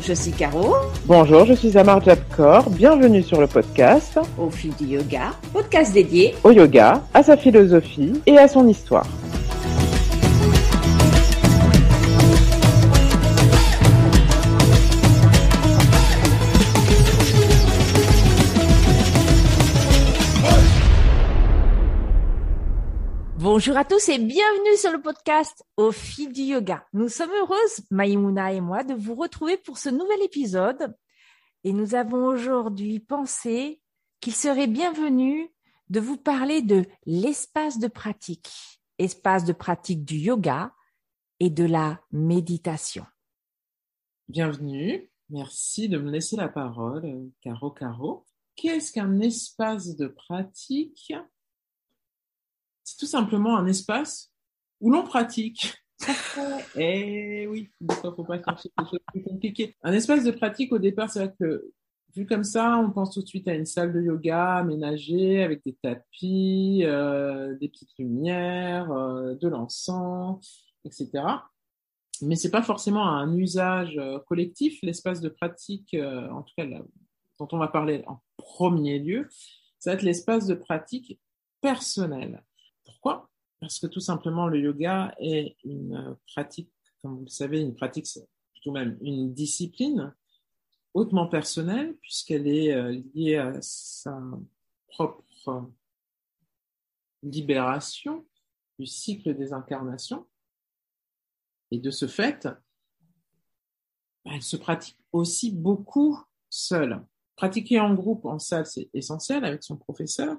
je suis Caro. Bonjour, je suis Amar Jabkor. Bienvenue sur le podcast Au fil du yoga, podcast dédié au yoga, à sa philosophie et à son histoire. Bonjour à tous et bienvenue sur le podcast Au fil du yoga. Nous sommes heureuses, Maïmouna et moi, de vous retrouver pour ce nouvel épisode. Et nous avons aujourd'hui pensé qu'il serait bienvenu de vous parler de l'espace de pratique, espace de pratique du yoga et de la méditation. Bienvenue. Merci de me laisser la parole, Caro Caro. Qu'est-ce qu'un espace de pratique? C'est tout simplement un espace où l'on pratique. eh oui, il ne faut pas chercher des choses plus compliquées. Un espace de pratique, au départ, c'est vrai que vu comme ça, on pense tout de suite à une salle de yoga aménagée avec des tapis, euh, des petites lumières, euh, de l'encens, etc. Mais c'est pas forcément un usage euh, collectif. L'espace de pratique, en tout cas dont on va parler en premier lieu, ça va être l'espace de pratique personnel. Pourquoi? Parce que tout simplement, le yoga est une pratique, comme vous le savez, une pratique, plutôt même une discipline hautement personnelle, puisqu'elle est euh, liée à sa propre libération du cycle des incarnations. Et de ce fait, bah, elle se pratique aussi beaucoup seule. Pratiquer en groupe, en salle, c'est essentiel avec son professeur,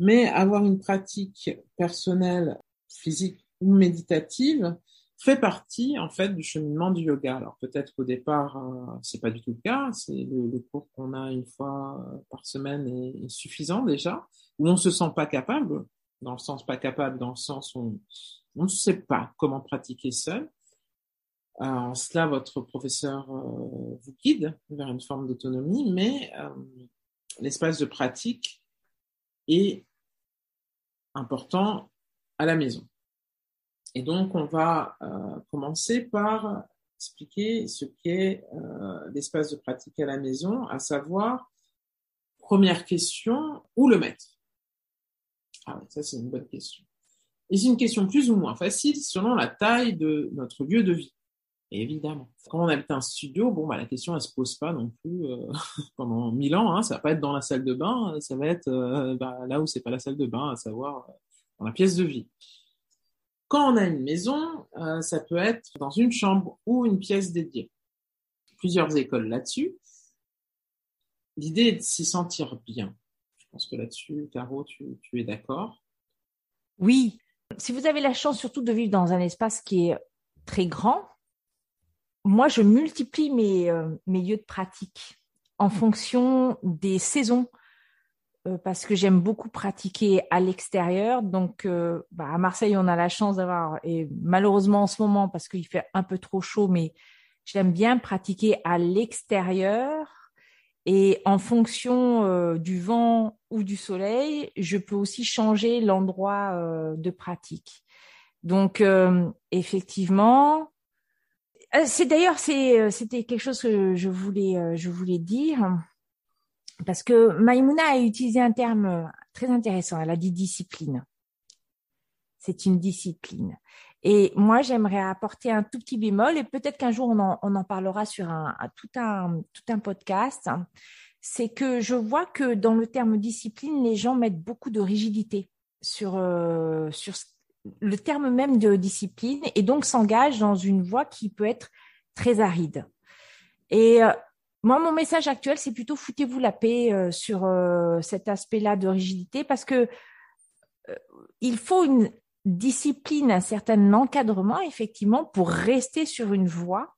mais avoir une pratique personnelle, physique ou méditative fait partie en fait du cheminement du yoga. Alors peut-être qu'au départ euh, c'est pas du tout le cas, c'est le, cours qu'on a une fois par semaine est, suffisant déjà, où on se sent pas capable, dans le sens pas capable, dans le sens où on ne sait pas comment pratiquer seul. Euh, en cela, votre professeur euh, vous guide vers une forme d'autonomie, mais euh, l'espace de pratique est important à la maison. Et donc, on va euh, commencer par expliquer ce qu'est euh, l'espace de pratique à la maison, à savoir, première question, où le mettre? Ah ça c'est une bonne question. Et c'est une question plus ou moins facile selon la taille de notre lieu de vie. Évidemment, quand on habite un studio, bon, bah, la question elle se pose pas non plus euh, pendant mille ans. Hein, ça va pas être dans la salle de bain, ça va être euh, bah, là où c'est pas la salle de bain, à savoir euh, dans la pièce de vie. Quand on a une maison, ça peut être dans une chambre ou une pièce dédiée. Plusieurs écoles là-dessus. L'idée est de s'y sentir bien. Je pense que là-dessus, Caro, tu, tu es d'accord. Oui. Si vous avez la chance surtout de vivre dans un espace qui est très grand, moi, je multiplie mes, euh, mes lieux de pratique en mmh. fonction des saisons euh, parce que j'aime beaucoup pratiquer à l'extérieur. Donc, euh, bah, à Marseille, on a la chance d'avoir, et malheureusement en ce moment, parce qu'il fait un peu trop chaud, mais j'aime bien pratiquer à l'extérieur. Et en fonction du vent ou du soleil, je peux aussi changer l'endroit de pratique. Donc, effectivement, euh, c'est d'ailleurs euh, c'était quelque chose que je voulais euh, je voulais dire parce que Maïmouna a utilisé un terme très intéressant. Elle a dit discipline. C'est une discipline. Et moi, j'aimerais apporter un tout petit bémol et peut-être qu'un jour on en, parlera sur un tout un podcast. C'est que je vois que dans le terme discipline, les gens mettent beaucoup de rigidité sur euh, sur le terme même de discipline et donc s'engage dans une voie qui peut être très aride. Et euh, moi, mon message actuel, c'est plutôt foutez-vous la paix euh, sur euh, cet aspect-là de rigidité parce que il faut une discipline, un certain encadrement, effectivement, pour rester sur une voie.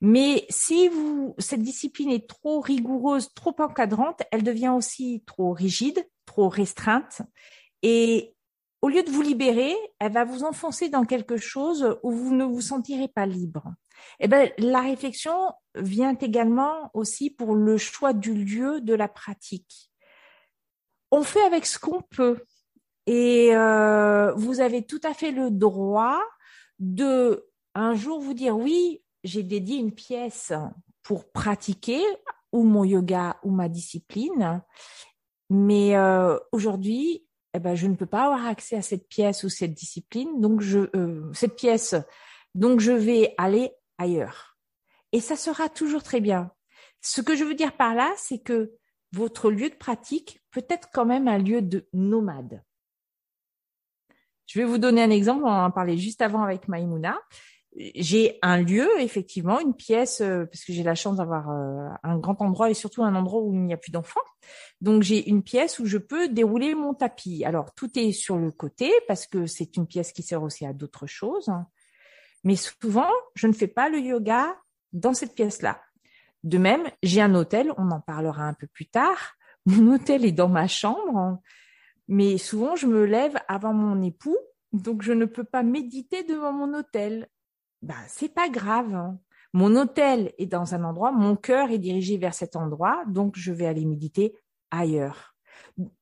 Mais si vous, cette discipline est trop rigoureuse, trop encadrante, elle devient aussi trop rigide, trop restreinte. Et au lieu de vous libérer, elle va vous enfoncer dans quelque chose où vous ne vous sentirez pas libre. Eh ben, la réflexion vient également aussi pour le choix du lieu de la pratique. On fait avec ce qu'on peut. Et euh, vous avez tout à fait le droit de un jour vous dire oui, j'ai dédié une pièce pour pratiquer ou mon yoga ou ma discipline. Mais euh, aujourd'hui, eh ben, je ne peux pas avoir accès à cette pièce ou cette discipline, donc je, euh, cette pièce, donc je vais aller ailleurs. Et ça sera toujours très bien. Ce que je veux dire par là, c'est que votre lieu de pratique peut être quand même un lieu de nomade. Je vais vous donner un exemple, on en parlait juste avant avec Maïmouna. J'ai un lieu, effectivement, une pièce, euh, parce que j'ai la chance d'avoir euh, un grand endroit et surtout un endroit où il n'y a plus d'enfants. Donc j'ai une pièce où je peux dérouler mon tapis. Alors tout est sur le côté parce que c'est une pièce qui sert aussi à d'autres choses. Mais souvent, je ne fais pas le yoga dans cette pièce-là. De même, j'ai un hôtel, on en parlera un peu plus tard. Mon hôtel est dans ma chambre, mais souvent je me lève avant mon époux, donc je ne peux pas méditer devant mon hôtel. Ben, c'est pas grave. Mon hôtel est dans un endroit, mon cœur est dirigé vers cet endroit, donc je vais aller méditer ailleurs.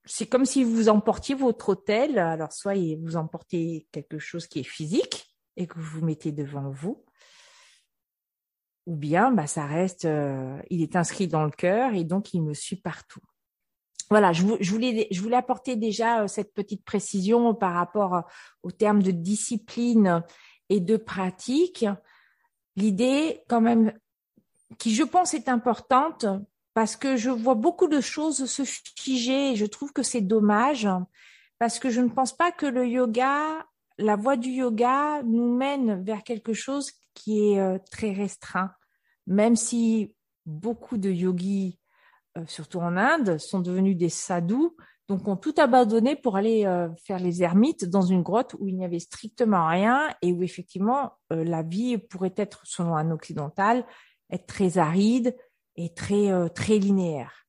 C'est comme si vous emportiez votre hôtel, alors soit vous emportez quelque chose qui est physique et que vous mettez devant vous, ou bien bah, ça reste, euh, il est inscrit dans le cœur et donc il me suit partout. Voilà, je, voulais, je voulais apporter déjà euh, cette petite précision par rapport euh, au terme de discipline et de pratique. L'idée, quand même, qui je pense est importante parce que je vois beaucoup de choses se figer je trouve que c'est dommage parce que je ne pense pas que le yoga, la voie du yoga nous mène vers quelque chose qui est euh, très restreint, même si beaucoup de yogis, euh, surtout en Inde, sont devenus des sadhus, donc ont tout abandonné pour aller euh, faire les ermites dans une grotte où il n'y avait strictement rien et où effectivement la vie pourrait être, selon un occidental, être très aride et très très linéaire.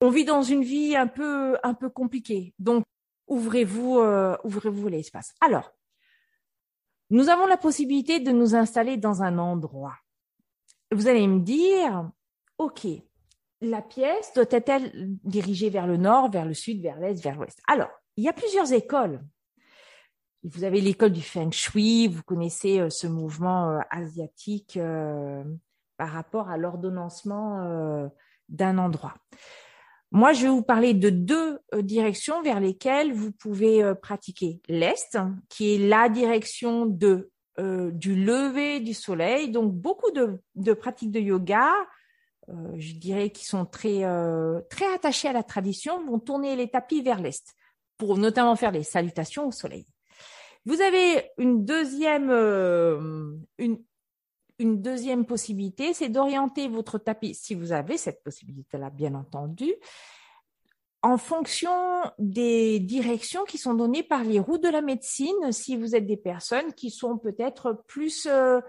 On vit dans une vie un peu un peu compliquée, donc ouvrez-vous ouvrez-vous l'espace. Alors, nous avons la possibilité de nous installer dans un endroit. Vous allez me dire, OK, la pièce doit être-elle dirigée vers le nord, vers le sud, vers l'est, vers l'ouest? Alors, il y a plusieurs écoles. Vous avez l'école du Feng Shui, vous connaissez euh, ce mouvement euh, asiatique euh, par rapport à l'ordonnancement d'un endroit. Moi, je vais vous parler de deux directions vers lesquelles vous pouvez pratiquer. L'Est, qui est la direction du lever du soleil. Donc, beaucoup de, pratiques de yoga, je dirais, qui sont très, très attachées à la tradition, vont tourner les tapis vers l'Est, pour notamment faire les salutations au soleil. Vous avez une deuxième, une, une deuxième possibilité, c'est d'orienter votre tapis, si vous avez cette possibilité-là, bien entendu, en fonction des directions qui sont données par les routes de la médecine, si vous êtes des personnes qui sont peut-être plus euh,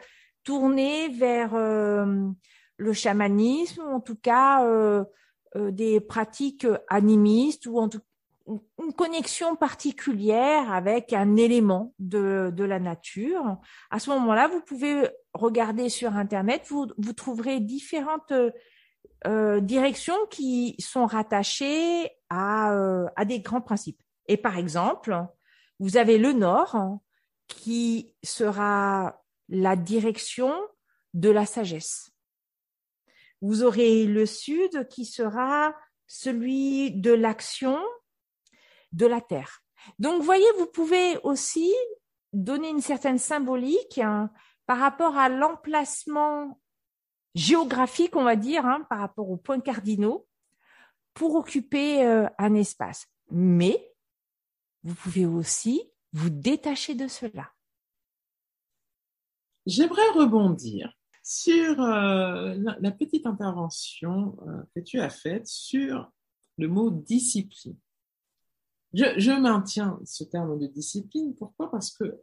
tournées vers euh, le chamanisme, ou en tout cas euh, des pratiques animistes, ou en tout une connexion particulière avec un élément de, de la nature. À ce moment-là, vous pouvez regarder sur Internet, vous, vous trouverez différentes euh, directions qui sont rattachées à, euh, à des grands principes. Et par exemple, vous avez le nord qui sera la direction de la sagesse. Vous aurez le sud qui sera celui de l'action de la Terre. Donc, voyez, vous pouvez aussi donner une certaine symbolique hein, par rapport à l'emplacement géographique, on va dire, hein, par rapport aux points cardinaux, pour occuper euh, un espace. Mais vous pouvez aussi vous détacher de cela. J'aimerais rebondir sur euh, la, petite intervention euh, que tu as faite sur le mot discipline. Je, maintiens ce terme de discipline. Pourquoi? Parce que,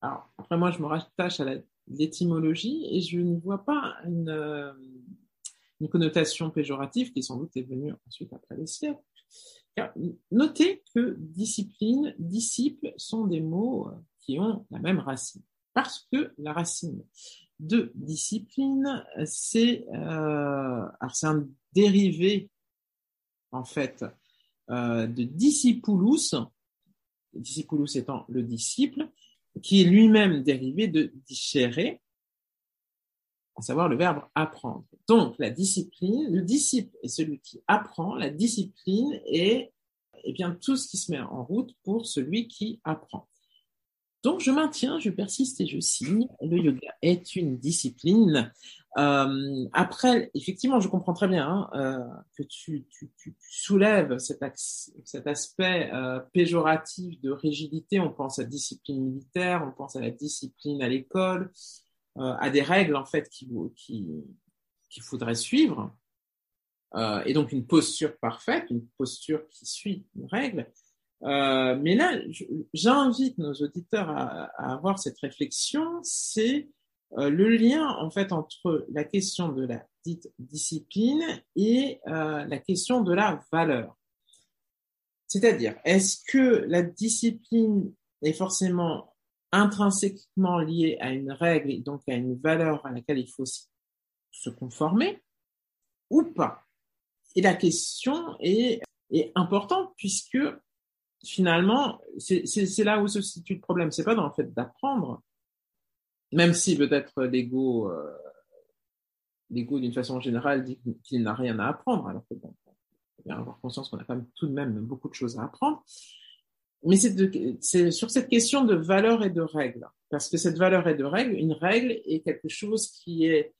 après moi, je me rattache à l'étymologie et je ne vois pas euh, une, connotation péjorative qui sans doute est venue ensuite après les siècles. notez que discipline, disciple sont des mots qui ont la même racine. Parce que la racine de discipline, c'est euh, un dérivé en fait euh, de discipulus, discipulus étant le disciple, qui est lui-même dérivé de discere, à savoir le verbe apprendre. Donc, la discipline, le disciple est celui qui apprend, la discipline est eh bien, tout ce qui se met en route pour celui qui apprend. Donc, je maintiens, je persiste et je signe. Le yoga est une discipline. Euh, après, effectivement, je comprends très bien hein, euh, que tu, soulèves cet, aspect euh, péjoratif de rigidité. On pense à discipline militaire, on pense à la discipline à l'école, euh, à des règles en fait qu'il qui, qu'il faudrait suivre. Et donc une posture parfaite, une posture qui suit une règle. Euh, mais là, j'invite nos auditeurs à, avoir cette réflexion, c'est euh, le lien en fait entre la question de la dite discipline et euh, la question de la valeur. C'est-à-dire, est-ce que la discipline est forcément intrinsèquement liée à une règle et donc à une valeur à laquelle il faut se conformer ou pas? Et la question est, est importante puisque finalement, c'est là où se situe le problème. C'est pas dans le fait d'apprendre, même si peut-être l'ego, euh, d'une façon générale dit qu'il n'a rien à apprendre, alors que bon, faut bien avoir conscience qu'on a quand même tout de même beaucoup de choses à apprendre. Mais c'est sur cette question de valeur et de règle, parce que cette valeur et de règle, une règle est quelque chose qui est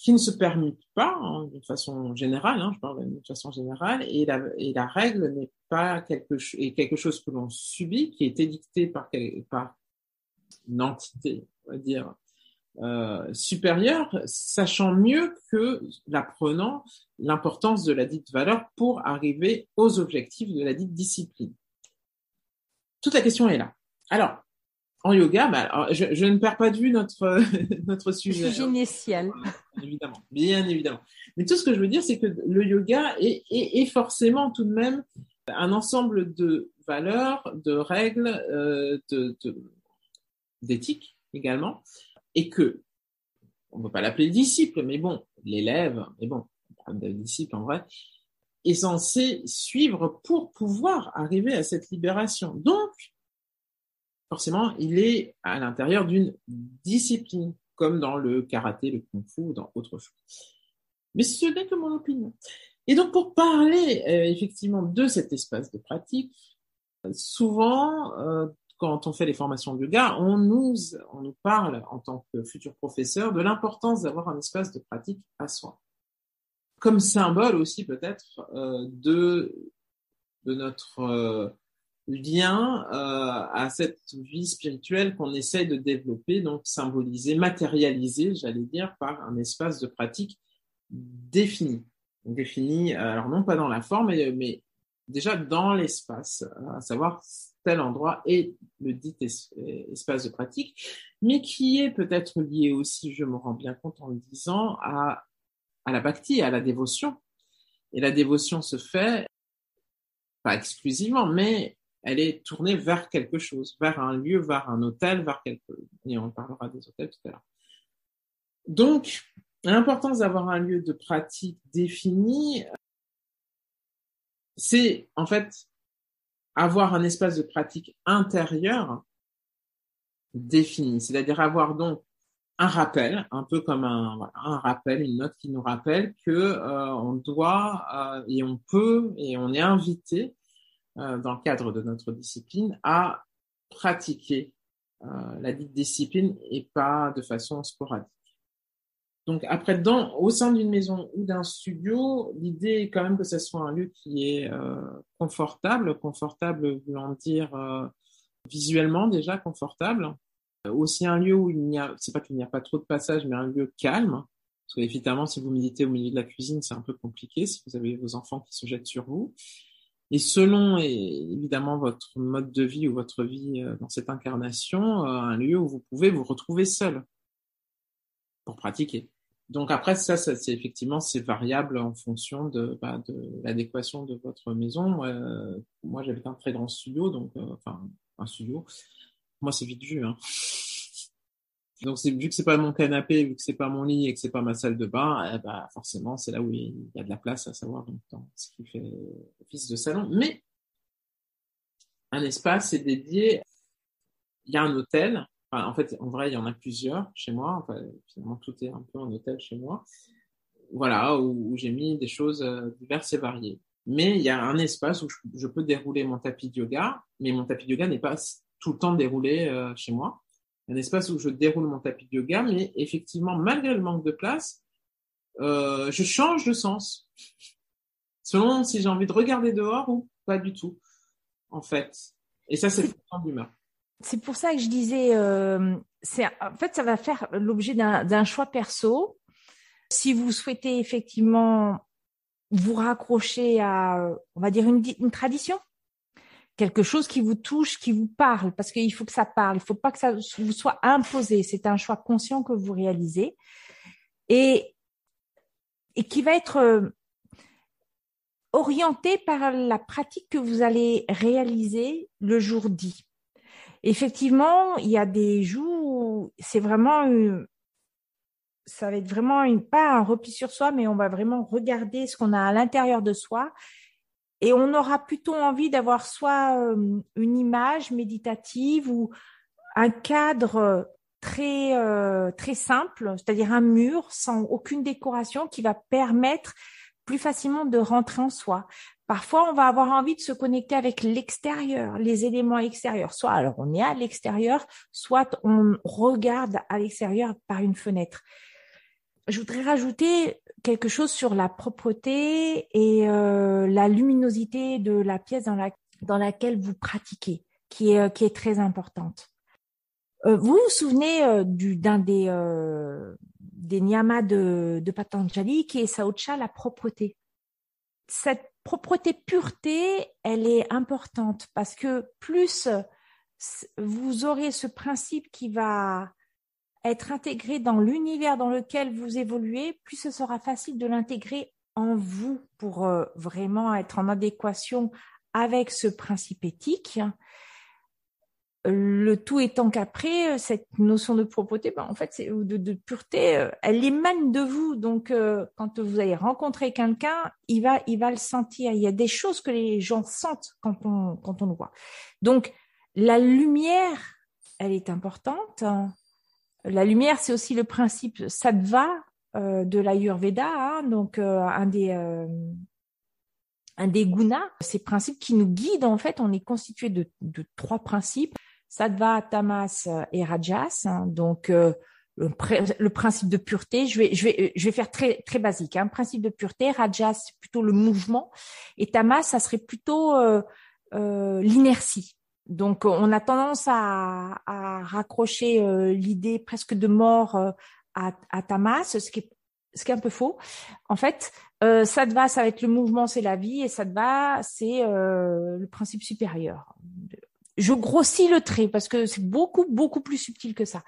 qui ne se permettent pas, hein, d'une façon générale, hein, je parle d'une façon générale, et la, règle n'est pas quelque, chose que l'on subit, qui est édicté par, par une entité, on va dire, euh, supérieure, sachant mieux que l'apprenant l'importance de la dite valeur pour arriver aux objectifs de la dite discipline. Toute la question est là. Alors, en yoga, bah, je, je, ne perds pas de vue notre, notre sujet. Le sujet initial. évidemment, bien évidemment. Mais tout ce que je veux dire, c'est que le yoga est, est, est, forcément tout de même un ensemble de valeurs, de règles, euh, d'éthique de, également, et que, on ne peut pas l'appeler disciple, mais bon, l'élève, mais bon, on parle de disciple en vrai, est censé suivre pour pouvoir arriver à cette libération. Donc, forcément, il est à l'intérieur d'une discipline, comme dans le karaté, le kung-fu ou dans autre chose. Mais ce n'est que mon opinion. Et donc, pour parler euh, effectivement de cet espace de pratique, souvent, euh, quand on fait les formations de yoga, on nous, on nous parle en tant que futur professeur de l'importance d'avoir un espace de pratique à soi. Comme symbole aussi peut-être euh, de, de notre euh, lien euh, à cette vie spirituelle qu'on essaie de développer, donc symbolisé, matérialisé, j'allais dire, par un espace de pratique défini. Défini, alors non pas dans la forme, mais, déjà dans l'espace, à savoir tel endroit est le dit espace de pratique, mais qui est peut-être lié aussi, je me rends bien compte en le disant, à, à la bhakti, à la dévotion. Et la dévotion se fait, pas exclusivement, mais elle est tournée vers quelque chose, vers un lieu, vers un hôtel, vers quelque... Et on parlera des hôtels tout à l'heure. Donc, l'importance d'avoir un lieu de pratique défini, c'est en fait avoir un espace de pratique intérieur défini, c'est-à-dire avoir donc un rappel, un peu comme un, rappel, une note qui nous rappelle que euh, on doit euh, et on peut et on est invité euh, dans le cadre de notre discipline, à pratiquer euh, la dite discipline et pas de façon sporadique. Donc après, dans, au sein d'une maison ou d'un studio, l'idée est quand même que ce soit un lieu qui est euh, confortable, confortable voulant dire euh, visuellement déjà confortable. Aussi un lieu où il n'y a, c'est pas qu'il n'y a pas trop de passages, mais un lieu calme. Parce qu'évidemment, si vous méditez au milieu de la cuisine, c'est un peu compliqué si vous avez vos enfants qui se jettent sur vous. Et selon évidemment votre mode de vie ou votre vie euh, dans cette incarnation, euh, un lieu où vous pouvez vous retrouver seul pour pratiquer. Donc après ça, ça c'est effectivement c'est variable en fonction de, bah, de l'adéquation de votre maison. Moi, euh, moi j'habite un très grand studio, donc enfin un studio. Moi c'est vite vu. Hein. Donc, vu que c'est pas mon canapé, vu que c'est pas mon lit et que c'est pas ma salle de bain, eh ben, forcément, c'est là où il y a de la place, à savoir donc, dans ce qui fait office de salon. Mais un espace est dédié. Il y a un hôtel en fait, en vrai, il y en a plusieurs chez moi. Enfin, finalement, tout est un peu en hôtel chez moi. Voilà, où, j'ai mis des choses euh, diverses et variées. Mais il y a un espace où je, peux dérouler mon tapis de yoga, mais mon tapis de yoga n'est pas tout le temps déroulé euh, chez moi. Un espace où je déroule mon tapis de yoga, mais effectivement, malgré le manque de place, euh, je change de sens. Selon si j'ai envie de regarder dehors ou pas du tout, en fait. Et ça, c'est fonction d'humeur c'est pour ça que je disais, euh, en fait, ça va faire l'objet d'un choix perso. Si vous souhaitez effectivement vous raccrocher à, on va dire, une, une tradition, quelque chose qui vous touche, qui vous parle, parce qu'il faut que ça parle, il ne faut pas que ça vous soit imposé. C'est un choix conscient que vous réalisez et, qui va être euh, orienté par la pratique que vous allez réaliser le jour dit effectivement, il y a des jours où c'est vraiment ça va être vraiment une, pas un repli sur soi, mais on va vraiment regarder ce qu'on a à l'intérieur de soi. Et on aura plutôt envie d'avoir soit euh, une image méditative ou un cadre très euh, très simple, c'est-à-dire un mur sans aucune décoration qui va permettre plus facilement de rentrer en soi. Parfois, on va avoir envie de se connecter avec l'extérieur, les éléments extérieurs. Soit alors on est à l'extérieur, soit on regarde à l'extérieur par une fenêtre. Je voudrais rajouter quelque chose sur la propreté et euh, la luminosité de la pièce dans, la, dans laquelle vous pratiquez, qui est, qui est très importante. Euh, vous vous souvenez euh, d'un des, des niyamas de, de Patanjali qui est Saucha, la propreté? Cette propreté, pureté, elle est importante parce que plus vous aurez ce principe qui va être intégré dans l'univers dans lequel vous évoluez, plus ce sera facile de l'intégrer en vous pour euh, vraiment être en adéquation avec ce principe éthique le tout étant qu'après, euh, cette notion de propreté, ben, en fait, de, pureté, euh, elle émane de vous. Donc, quand vous allez rencontrer quelqu'un, il va, il va le sentir. Il y a des choses que les gens sentent quand on, quand on le voit. Donc, la lumière, elle est importante. La lumière, c'est aussi le principe sattva de l'Ayurveda, hein, donc un des un des gunas, ces principes qui nous guident en fait, on est constitué de, de trois principes Sattva, Tamas et Rajas. Hein. donc euh, le, principe de pureté, je vais, je vais, je vais faire très, très basique. Hein, principe de pureté, Rajas, c'est plutôt le mouvement, et Tamas, ça serait plutôt euh, euh, l'inertie. Donc, on a tendance à, à raccrocher l'idée presque de mort à, à, Tamas, ce qui est ce qui est un peu faux. En fait, euh, Sattva, ça va être le mouvement, c'est la vie, et Sattva, c'est le principe supérieur je grossis le trait parce que c'est beaucoup, beaucoup plus subtil que ça.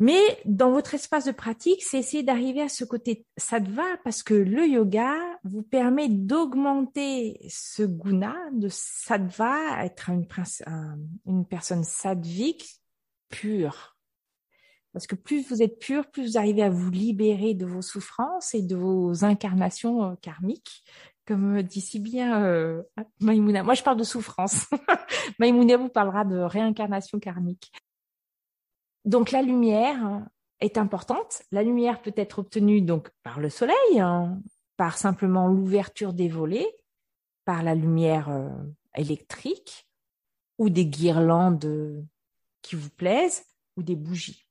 Mais dans votre espace de pratique, c'est essayer d'arriver à ce côté sattva parce que le yoga vous permet d'augmenter ce guna de sattva, être une, personne sattvique pure. Parce que plus vous êtes pur, plus vous arrivez à vous libérer de vos souffrances et de vos incarnations euh, karmiques comme dit si bien euh, Maïmouna. Moi, je parle de souffrance. Maïmouna vous parlera de réincarnation karmique. Donc, la lumière est importante. La lumière peut être obtenue donc par le soleil, hein, par simplement l'ouverture des volets, par la lumière euh, électrique ou des guirlandes qui vous plaisent ou des bougies.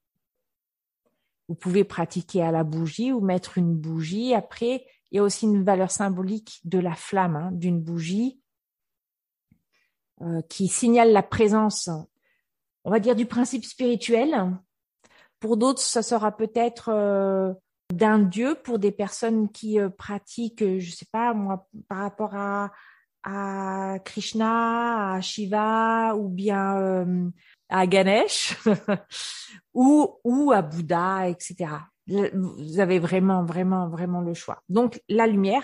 Vous pouvez pratiquer à la bougie ou mettre une bougie après il y a aussi une valeur symbolique de la flamme hein, d'une bougie euh, qui signale la présence, on va dire, du principe spirituel. Pour d'autres, ça sera peut-être euh, d'un dieu. Pour des personnes qui euh, pratiquent, je sais pas moi, par rapport à, à Krishna, à Shiva ou bien à Ganesh ou, ou à Bouddha, etc vous avez vraiment, vraiment, vraiment le choix. Donc, la lumière.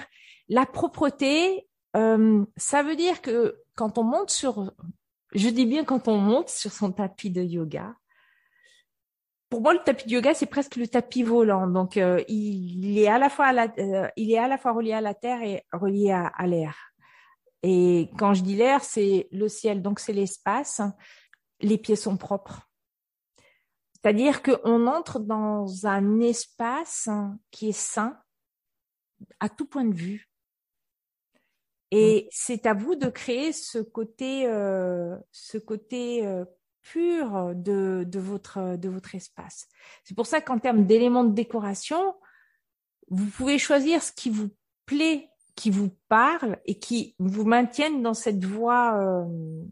La propreté, euh, ça veut dire que quand on monte sur, je dis bien quand on monte sur son tapis de yoga, pour moi, le tapis de yoga, c'est presque le tapis volant. Donc, euh, il, est à la fois euh, il est à la fois relié à la terre et relié à, à l'air. Et quand je dis l'air, c'est le ciel, donc c'est l'espace. les pieds sont propres. C'est-à-dire qu'on entre dans un espace qui est sain à tout point de vue. Et c'est à vous de créer ce côté, euh, ce côté euh, pur de, de, votre, de votre espace. C'est pour ça qu'en termes d'éléments de décoration, vous pouvez choisir ce qui vous plaît, qui vous parle et qui vous maintienne dans cette voie, euh,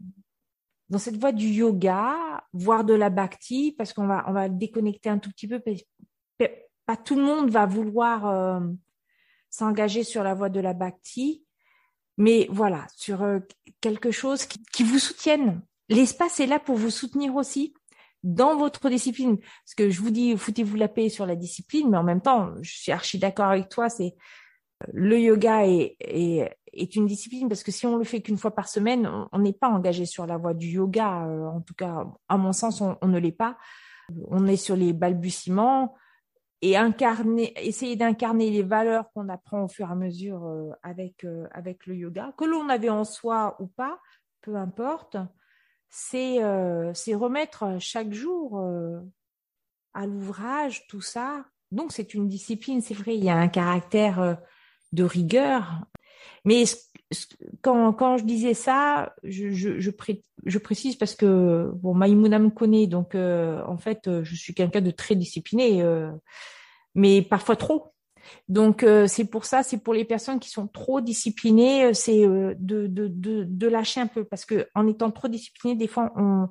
dans cette voie du yoga, voire de la bhakti, parce qu'on va, on va déconnecter un tout petit peu. Pas tout le monde va vouloir euh, s'engager sur la voie de la bhakti, mais voilà, sur euh, quelque chose qui, qui vous soutienne. L'espace est là pour vous soutenir aussi dans votre discipline. Parce que je vous dis, foutez-vous la paix sur la discipline, mais en même temps, je suis archi d'accord avec toi, c'est le yoga est, une discipline parce que si on le fait qu'une fois par semaine, on n'est pas engagé sur la voie du yoga. Euh, en tout cas, à mon sens, on, ne l'est pas. On est sur les balbutiements et essayer d'incarner les valeurs qu'on apprend au fur et à mesure euh, avec euh, avec le yoga, que l'on avait en soi ou pas, peu importe. C'est c'est remettre chaque jour à l'ouvrage tout ça. Donc c'est une discipline, c'est vrai, il y a un caractère de rigueur. Mais quand, quand je disais ça, je, je, je, je précise parce que bon, Maïmouna me connaît, donc euh, en fait, euh, je suis quelqu'un de très discipliné, euh, mais parfois trop. Donc c'est pour ça, c'est pour les personnes qui sont trop disciplinées, c'est de, de, de, de, lâcher un peu parce que en étant trop discipliné, des fois on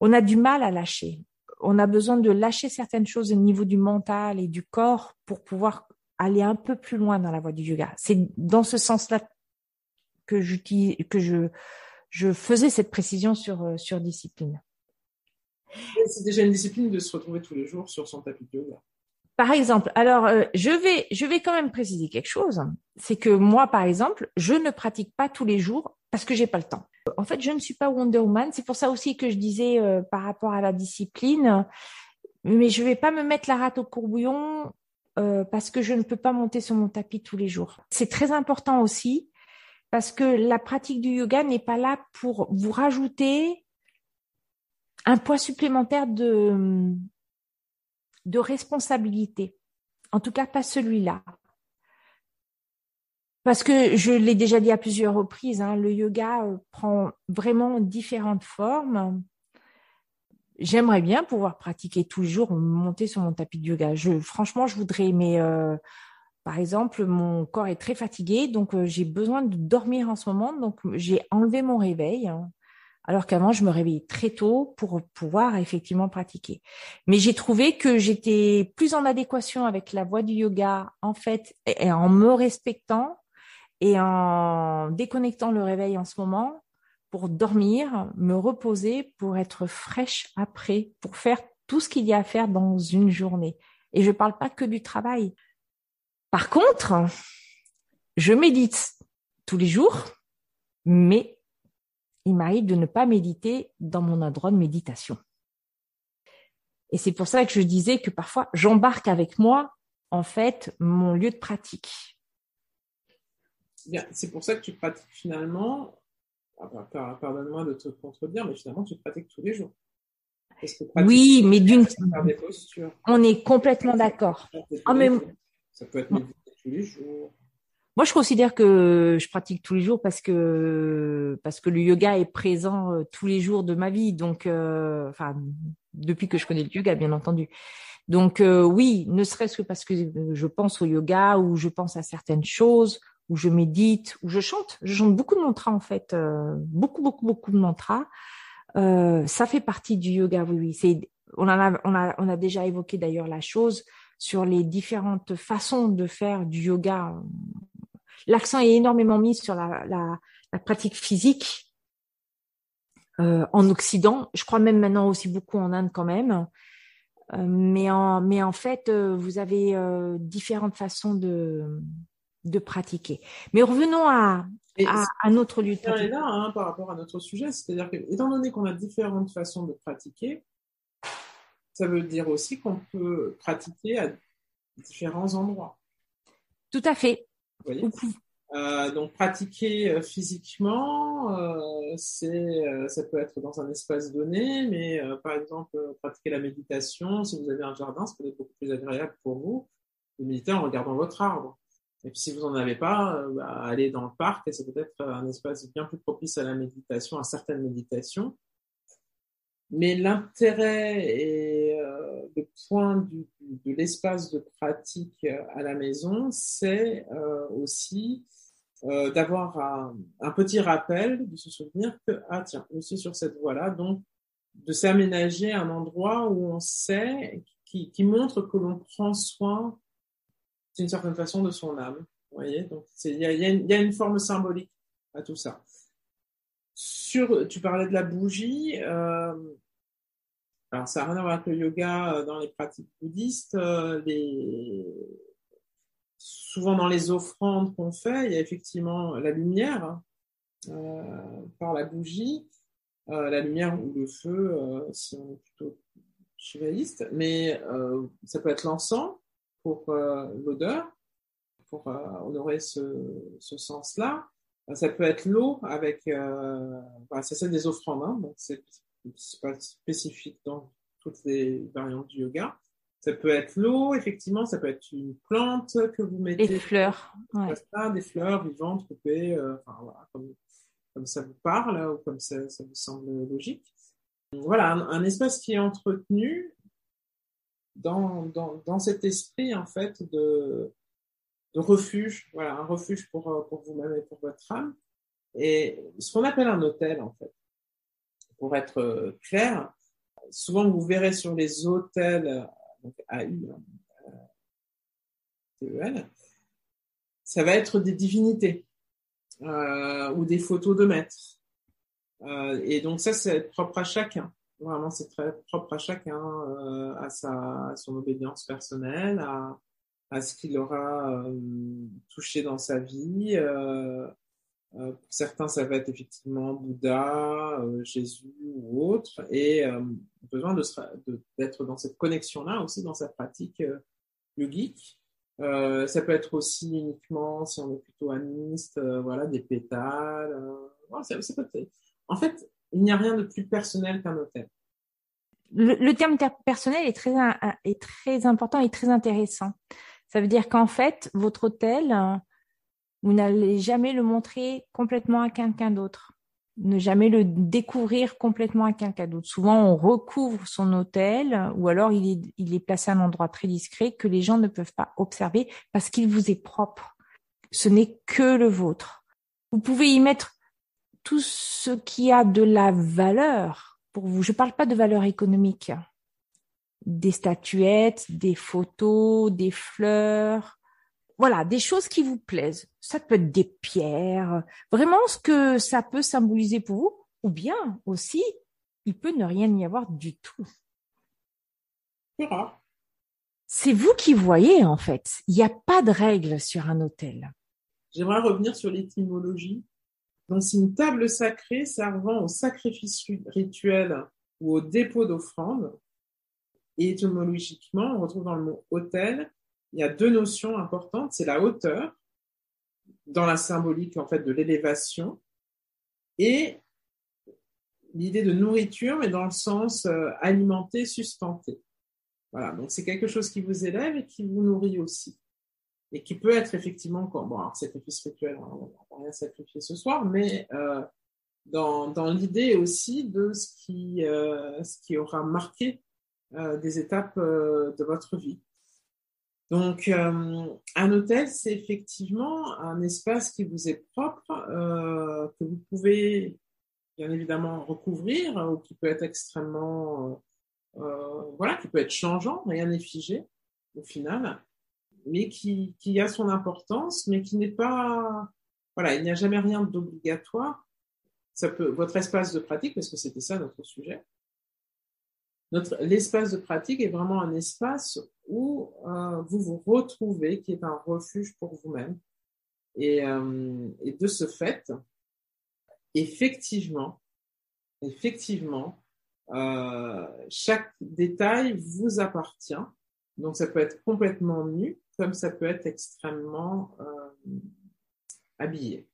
on a du mal à lâcher. On a besoin de lâcher certaines choses au niveau du mental et du corps pour pouvoir aller un peu plus loin dans la voie du yoga. C'est dans ce sens-là que que je, je faisais cette précision sur, euh, sur discipline. C'est déjà une discipline de se retrouver tous les jours sur son tapis de yoga. Par exemple, alors euh, je vais je vais quand même préciser quelque chose, c'est que moi par exemple, je ne pratique pas tous les jours parce que j'ai pas le temps. En fait, je ne suis pas Wonder Woman, c'est pour ça aussi que je disais euh, par rapport à la discipline, mais je vais pas me mettre la rate au courbouillon euh, parce que je ne peux pas monter sur mon tapis tous les jours. C'est très important aussi parce que la pratique du yoga n'est pas là pour vous rajouter un poids supplémentaire de, de responsabilité. En tout cas, pas celui-là. Parce que je l'ai déjà dit à plusieurs reprises, hein, le yoga euh, prend vraiment différentes formes j'aimerais bien pouvoir pratiquer tous les jours, monter sur mon tapis de yoga. Franchement, je voudrais, mais euh, par exemple, mon corps est très fatigué, donc euh, j'ai besoin de dormir en ce moment, donc j'ai enlevé mon réveil. Hein, alors qu'avant, je me réveillais très tôt pour pouvoir effectivement pratiquer. Mais j'ai trouvé que j'étais plus en adéquation avec la voie du yoga, en fait, et en me respectant et en déconnectant le réveil en ce moment, pour dormir, me reposer, pour être fraîche après, pour faire tout ce qu'il y a à faire dans une journée. Et je ne parle pas que du travail. Par contre, je médite tous les jours, mais il m'arrive de ne pas méditer dans mon endroit de méditation. Et c'est pour ça que je disais que parfois j'embarque avec moi, en fait, mon lieu de pratique. C'est pour ça que tu pratiques finalement pardonne-moi de te contredire, mais finalement, tu pratiques tous les jours. Oui, mais d'une. On est complètement d'accord. Ah, mais... Ça peut être tous les jours. Moi, je considère que je pratique tous les jours parce que parce que le yoga est présent euh, tous les jours de ma vie. Donc, euh, enfin, depuis que je connais le yoga, bien entendu. Donc, euh, oui, ne serait-ce que parce que je pense au yoga ou je pense à certaines choses où je médite, où je chante. Je chante beaucoup de mantras en fait, euh, beaucoup beaucoup beaucoup de mantras. Euh, ça fait partie du yoga, oui, oui. C'est, on en a, on a, on a déjà évoqué d'ailleurs la chose sur les différentes façons de faire du yoga. L'accent est énormément mis sur la, la, la pratique physique euh, en Occident. Je crois même maintenant aussi beaucoup en Inde quand même. Euh, mais en, mais en fait, euh, vous avez différentes façons de de pratiquer. Mais revenons à, à, notre lieu de là hein, par rapport à notre sujet, c'est-à-dire que étant donné qu'on a différentes façons de pratiquer, ça veut dire aussi qu'on peut pratiquer à différents endroits. Tout à fait. Euh, donc pratiquer euh, physiquement euh, ça peut être dans un espace donné, mais par exemple, pratiquer la méditation, si vous avez un jardin, c'est peut-être beaucoup plus agréable pour vous de méditer en regardant votre arbre. Et puis si vous n'en avez pas, bah, aller dans le parc, c'est peut-être un espace bien plus propice à la méditation, à certaines méditations. Mais l'intérêt et euh, le point de l'espace de pratique à la maison, c'est euh, aussi euh, d'avoir un, petit rappel, de se souvenir que, ah tiens, suis sur cette voie-là, donc de s'aménager un endroit où on sait, qui, montre que l'on prend soin d'une certaine façon de son âme. Vous voyez, donc il y a, une forme symbolique à tout ça. Sur, tu parlais de la bougie. Euh, alors, ça n'a rien à voir avec le yoga euh, dans les pratiques bouddhistes. Euh. Souvent dans les offrandes qu'on fait, il y a effectivement la lumière euh, par la bougie, euh, la lumière ou le feu, euh, si on est plutôt shivaïste, mais euh, ça peut être l'encens pour l'odeur, pour honorer ce, sens-là. Ça peut être l'eau avec, bah, c'est celle des offrandes, hein, donc c'est c'est pas spécifique dans toutes les variantes du yoga. Ça peut être l'eau, effectivement, ça peut être une plante que vous mettez. Des fleurs. Ouais. Ça, des fleurs vivantes, coupées, euh, enfin, voilà, comme, comme, ça vous parle ou comme ça, ça vous semble logique. Voilà, un, un, espace qui est entretenu dans, dans, dans cet esprit, en fait, de, de refuge, voilà, un refuge pour, pour vous-même et pour votre âme. Et ce qu'on appelle un hôtel, en fait pour être euh, clair, souvent vous verrez sur les hôtels, donc AU, euh, ça va être des divinités euh, ou des photos de maîtres. Et donc ça, c'est propre à chacun. Vraiment, c'est très propre à chacun, à, sa, à son obédience personnelle, à, à ce qu'il aura touché dans sa vie. Euh, pour certains, ça va être effectivement Bouddha, euh, Jésus ou autre, et euh, besoin d'être dans cette connexion-là aussi dans sa pratique euh, yogique. Euh, ça peut être aussi uniquement, si on est plutôt animiste, voilà, des pétales. En fait, il n'y a rien de plus personnel qu'un hôtel. Le, terme personnel est très important et très intéressant. Ça veut dire qu'en fait, votre hôtel vous n'allez jamais le montrer complètement à quelqu'un d'autre. Ne jamais le découvrir complètement à quelqu'un d'autre. Souvent, on recouvre son hôtel ou alors il est, placé à un endroit très discret que les gens ne peuvent pas observer parce qu'il vous est propre. Ce n'est que le vôtre. Vous pouvez y mettre tout ce qui a de la valeur pour vous. Je ne parle pas de valeur économique. Des statuettes, des photos, des fleurs, voilà, des choses qui vous plaisent. Ça peut être des pierres, vraiment ce que ça peut symboliser pour vous, ou bien aussi, il peut ne rien y avoir du tout. C'est vous qui voyez, en fait. Il n'y a pas de règle sur un hôtel. J'aimerais revenir sur l'étymologie. Donc, c'est une table sacrée servant au sacrifice rituel ou au dépôt d'offrande. Et étymologiquement, on retrouve dans le mot hôtel il y a deux notions importantes. C'est la hauteur, dans la symbolique en fait de l'élévation, et l'idée de nourriture, mais dans le sens euh, alimenter, sustenter. Voilà, donc c'est quelque chose qui vous élève et qui vous nourrit aussi. Et qui peut être effectivement, bon, alors, sacrifice rituel, on va rien sacrifier ce soir, mais euh, dans, l'idée aussi de ce qui, euh, ce qui aura marqué euh, des étapes de votre vie. Donc, euh, un hôtel, c'est effectivement un espace qui vous est propre, euh, que vous pouvez bien évidemment recouvrir, ou qui peut être extrêmement, euh, voilà, qui peut être changeant, rien n'est figé au final, mais qui, qui a son importance, mais qui n'est pas, voilà, il n'y a jamais rien d'obligatoire. Ça peut, votre espace de pratique, parce que c'était ça notre sujet, l'espace de pratique est vraiment un espace où euh, vous vous retrouvez, qui est un refuge pour vous-même. Et, euh, de ce fait, effectivement, effectivement, euh, chaque détail vous appartient. Donc ça peut être complètement nu, comme ça peut être extrêmement habillé,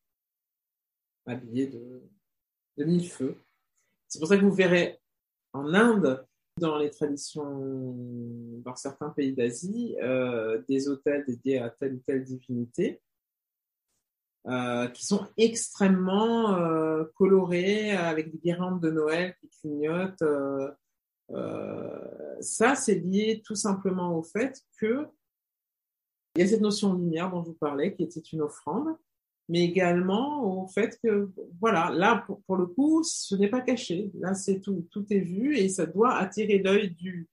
habillé de de mille feux. C'est pour ça que vous verrez en Inde, dans les traditions, dans certains pays d'Asie, euh, des hôtels dédiés à telle ou telle divinité, euh, qui sont extrêmement euh, colorés, avec des guirlandes de Noël qui clignotent. ça, c'est lié tout simplement au fait que il y a cette notion de lumière dont je vous parlais, qui était une offrande, mais également au fait que, voilà, là, pour, le coup, ce n'est pas caché. Là, c'est tout, tout est vu et ça doit attirer l'œil du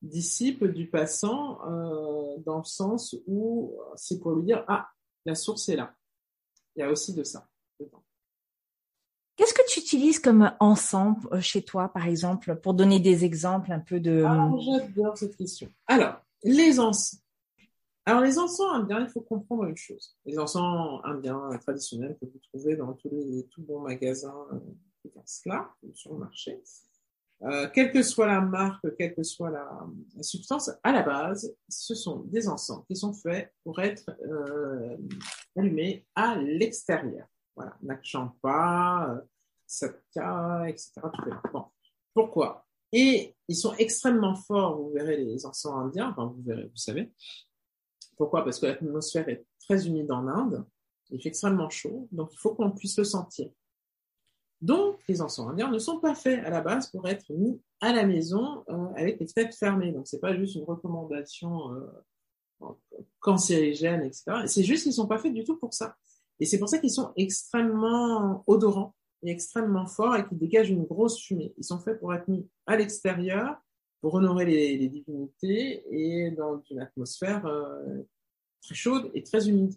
disciple, du passant, euh, dans le sens où c'est pour lui dire, ah, la source est là. Il y a aussi de ça. Qu'est-ce que tu utilises comme ensemble euh, chez toi, par exemple, pour donner des exemples un peu de... Ah, j'adore cette question. Alors, les encens. Alors, les encens indiens, il faut comprendre une chose. Les encens indiens traditionnels que vous trouvez dans tous les tout bons magasins qui euh, là, sur le marché, euh, quelle que soit la marque, quelle que soit la, substance, à la base, ce sont des encens qui sont faits pour être euh, allumés à l'extérieur. Voilà, Nakchampa, Satka, etc. Bon. Pourquoi? Et ils sont extrêmement forts, vous verrez les encens indiens, enfin vous verrez, vous savez, pourquoi? Parce que l'atmosphère est très humide en Inde, il fait extrêmement chaud, donc il faut qu'on puisse le sentir. Donc, les encens indiens ne sont pas faits à la base pour être mis à la maison euh, avec les fenêtres fermées. Donc, c'est pas juste une recommandation euh, cancérigène, etc. C'est juste qu'ils sont pas faits du tout pour ça. Et c'est pour ça qu'ils sont extrêmement odorants et extrêmement forts et qu'ils dégagent une grosse fumée. Ils sont faits pour être mis à l'extérieur pour honorer les, divinités et dans une atmosphère euh, très chaude et très humide.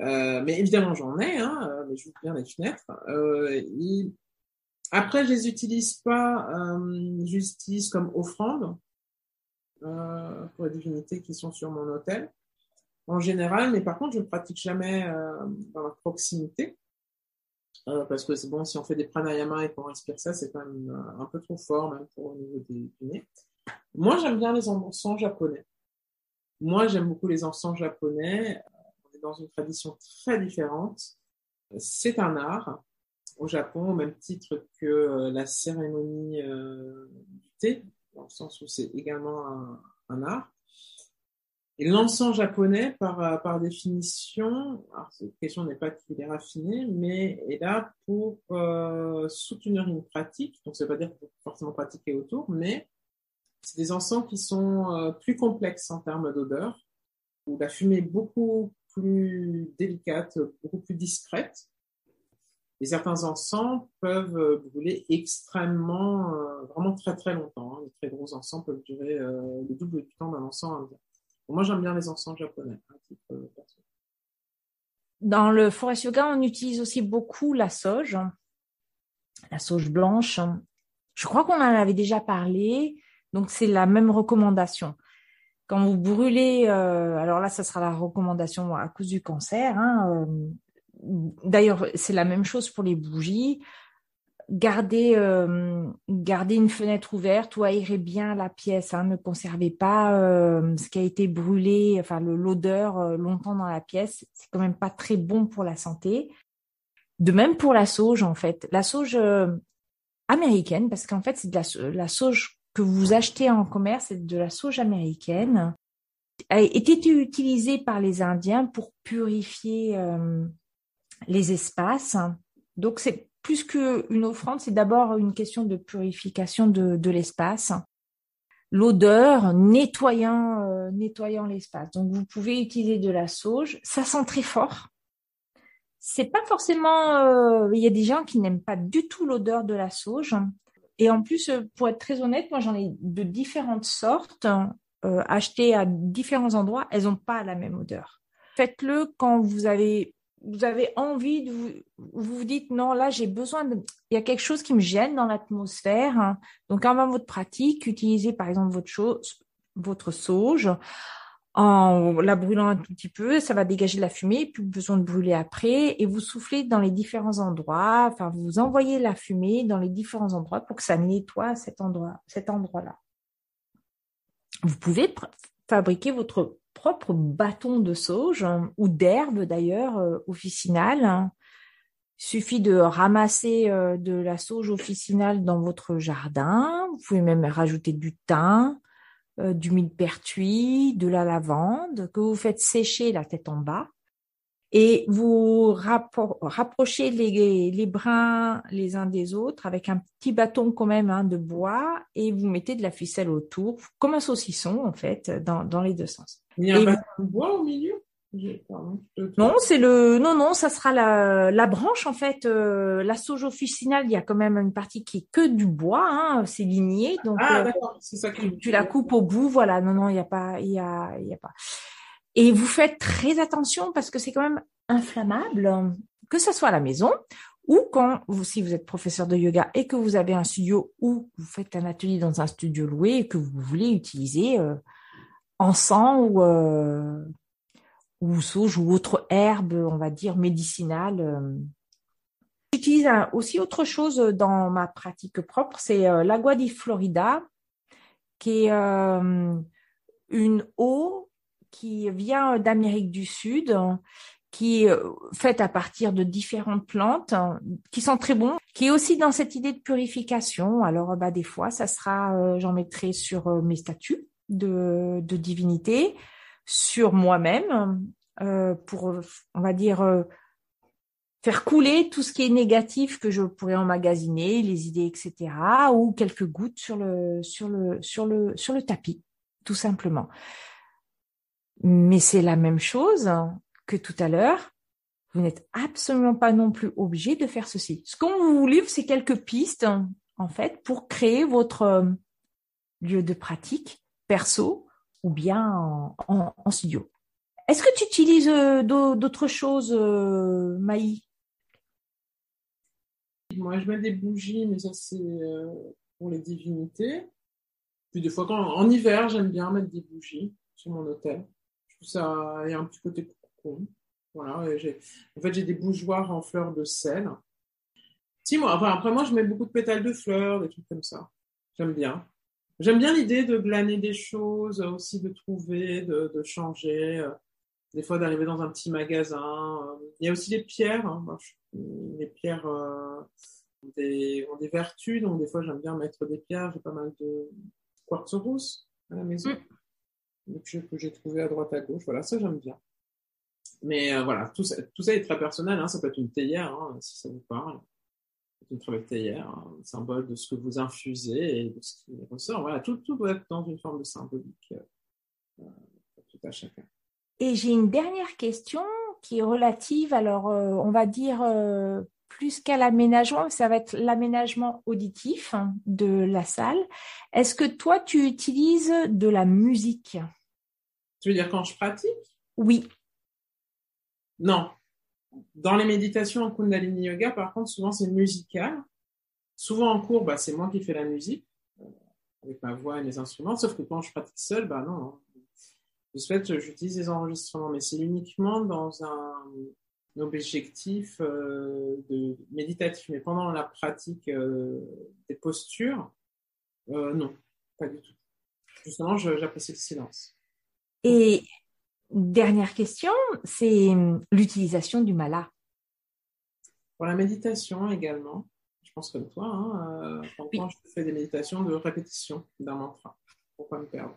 Euh, mais évidemment, j'en ai, hein, euh, mais je vous bien les fenêtres. Après, je les utilise pas justice comme offrande pour les divinités qui sont sur mon hôtel en général, mais par contre, je ne pratique jamais dans la proximité. Parce que c'est bon, si on fait des pranayama et qu'on respire ça, c'est quand même un peu trop fort, même pour au niveau des, du nez. Moi, j'aime bien les encens japonais. Moi, j'aime beaucoup les encens japonais. On est dans une tradition très différente. C'est un art au Japon, au même titre que euh, la cérémonie euh, du thé, dans le sens où c'est également un, art. Et l'encens japonais, par, euh, par définition, alors cette question n'est pas qu'il est raffiné, mais est là pour soutenir une pratique, donc ça veut pas dire forcément pratiquer autour, mais c'est des encens qui sont euh, plus complexes en termes d'odeur, où la fumée est beaucoup plus délicate, beaucoup plus discrète. Et certains encens peuvent euh, brûler extrêmement, euh, vraiment très très longtemps. Hein. Les très gros encens peuvent durer le double du temps d'un encens indien. Moi, j'aime bien les encens japonais. Dans le forest yoga, on utilise aussi beaucoup la sauge, la sauge blanche. Je crois qu'on en avait déjà parlé. Donc, c'est la même recommandation. Quand vous brûlez, euh, alors là, ça sera la recommandation à cause du cancer. Hein, euh, D'ailleurs, c'est la même chose pour les bougies. Euh, gardez une fenêtre ouverte ou aérez bien la pièce. Hein, ne conservez pas ce qui a été brûlé, enfin l'odeur longtemps dans la pièce. C'est quand même pas très bon pour la santé. De même pour la sauge, en fait. La sauge américaine, parce qu'en fait, c'est de la, la sauge que vous achetez en commerce, c'est de la sauge américaine, a été utilisée par les Indiens pour purifier euh, les espaces. Donc c'est plus qu'une offrande, c'est d'abord une question de purification de, l'espace. L'odeur nettoyant, euh, nettoyant l'espace. Donc vous pouvez utiliser de la sauge. Ça sent très fort. C'est pas forcément. Euh, il y a des gens qui n'aiment pas du tout l'odeur de la sauge. Et en plus, euh, pour être très honnête, moi j'en ai de différentes sortes, achetées à différents endroits, elles n'ont pas la même odeur. Faites-le quand vous avez vous avez envie de vous vous, dites non là j'ai besoin de il y a quelque chose qui me gêne dans l'atmosphère. Donc avant votre pratique, utilisez par exemple votre chose votre sauge en la brûlant un tout petit peu, ça va dégager de la fumée, plus besoin de brûler après, et vous soufflez dans les différents endroits, enfin vous envoyez la fumée dans les différents endroits pour que ça nettoie cet endroit, cet endroit-là. Vous pouvez fabriquer votre propre bâton de sauge ou d'herbe d'ailleurs euh, officinale. Il suffit de ramasser euh, de la sauge officinale dans votre jardin. Vous pouvez même rajouter du thym, euh, du millepertuis, de la lavande que vous faites sécher la tête en bas et vous rapprochez les, brins les uns des autres avec un petit bâton quand même hein, de bois et vous mettez de la ficelle autour, comme un saucisson en fait, dans, les deux sens. Il y a un bâton de bois au milieu? Non, c'est le non non, ça sera la, branche en fait. Euh, la sauge officinale, il y a quand même une partie qui est que du bois, hein, c'est ligné, donc ah, euh, ça tu, tu la coupes au bout, voilà. Non non, il y a pas, il y a, il y a pas. Et vous faites très attention parce que c'est quand même inflammable, que ce soit à la maison ou quand vous, si vous êtes professeur de yoga et que vous avez un studio ou vous faites un atelier dans un studio loué et que vous voulez utiliser euh, encens ou euh, ou sauge ou autre herbe, on va dire médicinale. Euh. J'utilise aussi autre chose dans ma pratique propre, c'est euh, l'agua di Florida, qui est une eau qui vient d'Amérique du Sud, qui est euh, faite à partir de différentes plantes qui sont très bons, qui est aussi dans cette idée de purification. Alors, bah, des fois, ça sera, euh, j'en mettrai sur euh, mes statues de, de divinité, sur moi-même, pour, on va dire, faire couler tout ce qui est négatif que je pourrais emmagasiner, les idées, etc., ou quelques gouttes sur le, sur le, sur le, sur le tapis, tout simplement. Mais c'est la même chose que tout à l'heure. Vous n'êtes absolument pas non plus obligé de faire ceci. Ce qu'on vous livre, c'est quelques pistes, en fait, pour créer votre euh, lieu de pratique perso ou bien en, studio. Est-ce que tu utilises euh, d'autres choses, euh, Maï? Moi, je mets des bougies, mais ça, c'est pour les divinités. Puis des fois, quand, en hiver, j'aime bien mettre des bougies sur mon hôtel ça il y a un petit côté coucou. Voilà, en fait, j'ai des bougeoirs en fleurs de sel. Si, moi, après, moi, je mets beaucoup de pétales de fleurs, des trucs comme ça. J'aime bien. J'aime bien l'idée de glaner des choses, aussi de trouver, de, de changer. Euh, des fois, d'arriver dans un petit magasin. Euh. Il y a aussi les pierres. Hein. les pierres euh, des, ont des vertus, donc des fois, j'aime bien mettre des pierres. J'ai pas mal de quartz rousse à la maison. Mm que j'ai trouvé à droite à gauche. Voilà, ça j'aime bien. Mais euh, voilà, tout ça, tout ça est très personnel. Hein. Ça peut être une théière, hein, si ça vous parle. Une très belle théière, un symbole de ce que vous infusez et de ce qui ressort. Voilà, tout, tout doit être dans une forme de symbolique euh, tout à chacun. Et j'ai une dernière question qui est relative, alors euh, on va dire plus qu'à l'aménagement, ça va être l'aménagement auditif hein, de la salle. Est-ce que toi, tu utilises de la musique? Tu veux dire quand je pratique? Oui. Non. Dans les méditations en Kundalini Yoga, par contre, souvent c'est musical. Souvent en cours, bah, c'est moi qui fais la musique, euh, avec ma voix et mes instruments, sauf que quand je pratique seul, bah non. De ce fait, j'utilise des enregistrements, mais c'est uniquement dans un, objectif euh, méditatif. Mais pendant la pratique euh, des postures, non, pas du tout. Justement, j'apprécie le silence. Et dernière question, c'est l'utilisation du mala. Pour la méditation également, je pense comme toi, hein, euh, je fais des méditations de répétition d'un mantra pour pas me perdre.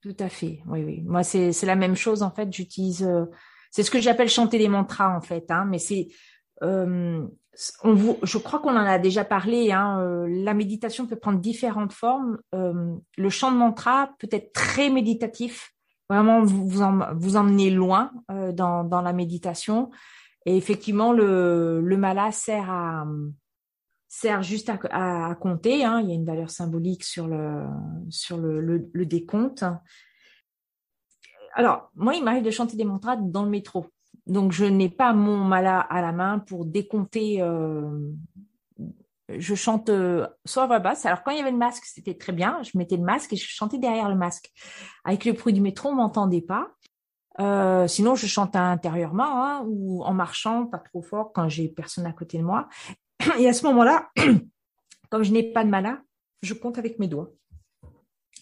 Tout à fait, oui, oui. Moi, c'est la même chose en fait. J'utilise, euh, c'est ce que j'appelle chanter des mantras en fait, hein, mais c'est euh, on, je crois qu'on en a déjà parlé. Hein, la méditation peut prendre différentes formes. le chant de mantra peut être très méditatif, vraiment vous vous, loin euh, dans, la méditation. Et effectivement, le, mala sert à sert juste à, à, compter. Hein. Il y a une valeur symbolique sur le sur le, décompte. Alors, moi, il m'arrive de chanter des mantras dans le métro. Donc, je n'ai pas mon mala à la main pour décompter euh, je chante euh, soit à voix basse. Alors quand il y avait le masque, c'était très bien. Je mettais le masque et je chantais derrière le masque. Avec le bruit du métro, on m'entendait pas. Euh, sinon, je chante intérieurement hein, ou en marchant, pas trop fort quand j'ai personne à côté de moi. Et à ce moment-là, comme je n'ai pas de mala, je compte avec mes doigts.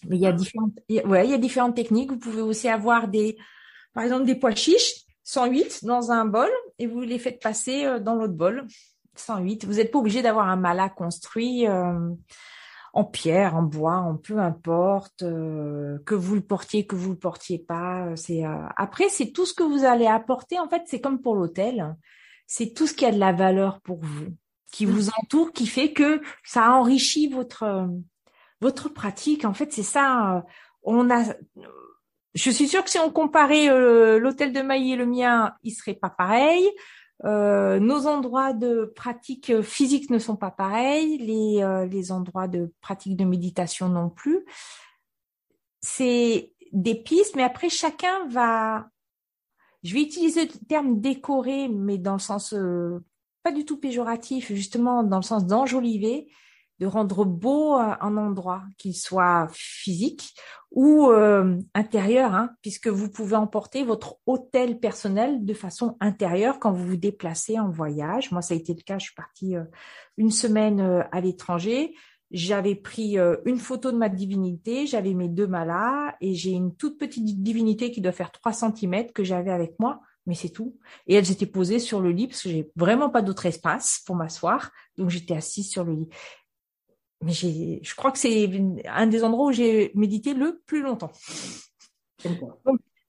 Mais il y a différentes, ouais, il y a différentes techniques. Vous pouvez aussi avoir des, par exemple, des pois chiches 108 dans un bol et vous les faites passer euh, dans l'autre bol 108. Vous n'êtes pas obligé d'avoir un mala construit en pierre, en bois, en peu importe, que vous le portiez, que vous le portiez pas. C'est après, c'est tout ce que vous allez apporter. En fait, c'est comme pour l'hôtel. C'est tout ce qui a de la valeur pour vous, qui vous entoure, qui fait que ça enrichit votre votre pratique. En fait, c'est ça. On a je suis sûre que si on comparait euh, l'hôtel de Mailly et le mien, il serait pas pareil. Euh, nos endroits de pratique physique ne sont pas pareils, les, euh, les endroits de pratique de méditation non plus. C'est des pistes, mais après chacun va. Je vais utiliser le terme décorer, mais dans le sens pas du tout péjoratif, justement dans le sens d'enjoliver de rendre beau un endroit, qu'il soit physique ou euh, intérieur, hein, puisque vous pouvez emporter votre hôtel personnel de façon intérieure quand vous vous déplacez en voyage. Moi, ça a été le cas. Je suis partie euh, une semaine euh, à l'étranger. J'avais pris une photo de ma divinité, j'avais mes deux malas et j'ai une toute petite divinité qui doit faire 3 cm que j'avais avec moi, mais c'est tout. Et elle s'était posée sur le lit parce que j'ai vraiment pas d'autre espace pour m'asseoir, donc j'étais assise sur le lit mais j'ai, je crois que c'est un des endroits où j'ai médité le plus longtemps.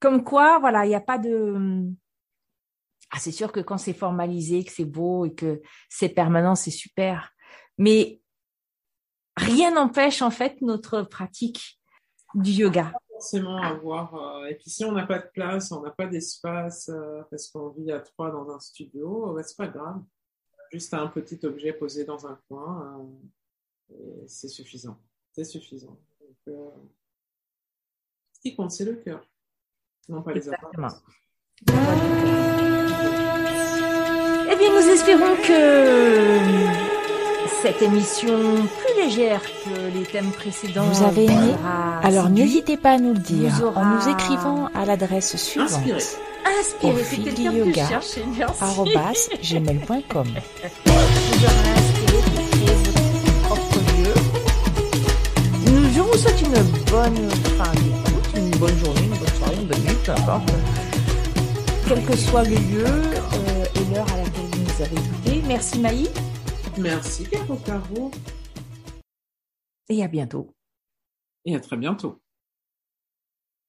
Comme quoi, voilà, il n'y a pas de. Ah, c'est sûr que quand c'est formalisé, que c'est beau et que c'est permanent, c'est super. Mais rien n'empêche en fait notre pratique du yoga. Forcément avoir. Euh, et puis si on n'a pas de place, on n'a pas d'espace euh, parce qu'on vit à trois dans un studio, ce c'est pas grave. Juste un petit objet posé dans un coin. C'est suffisant. C'est suffisant. Euh, ce qui compte, c'est le cœur, non pas les apparences. Eh bien, nous espérons que cette émission plus légère que les thèmes précédents vous avez aimé. Alors n'hésitez pas à nous le dire en nous écrivant à l'adresse suivante. Inspiré. Inspiré, yoga, gmail.com. vous souhaite une bonne fin une bonne journée, une bonne soirée, une bonne nuit, peu importe. Quel que soit le lieu euh, et l'heure à laquelle vous nous avez écouté. Merci Maï. Merci Caro Caro. Et à bientôt. Et à très bientôt.